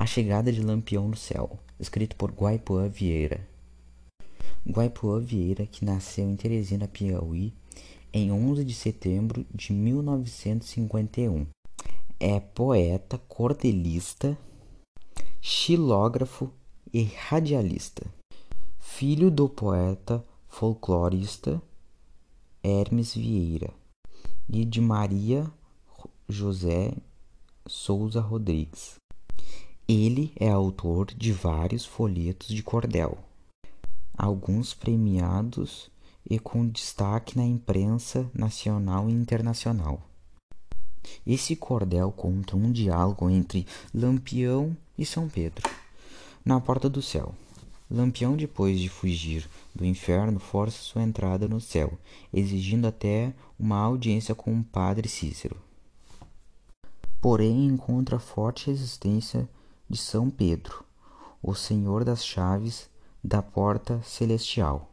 A Chegada de Lampião no Céu, escrito por Guaipuã Vieira. Guaipuã Vieira, que nasceu em Teresina, Piauí, em 11 de setembro de 1951. É poeta, cordelista, xilógrafo e radialista. Filho do poeta folclorista Hermes Vieira e de Maria José Souza Rodrigues. Ele é autor de vários folhetos de cordel, alguns premiados e com destaque na imprensa nacional e internacional. Esse cordel conta um diálogo entre Lampião e São Pedro, na porta do céu. Lampião, depois de fugir do inferno, força sua entrada no céu, exigindo até uma audiência com o padre Cícero. Porém, encontra forte resistência de São Pedro, o senhor das chaves da porta celestial.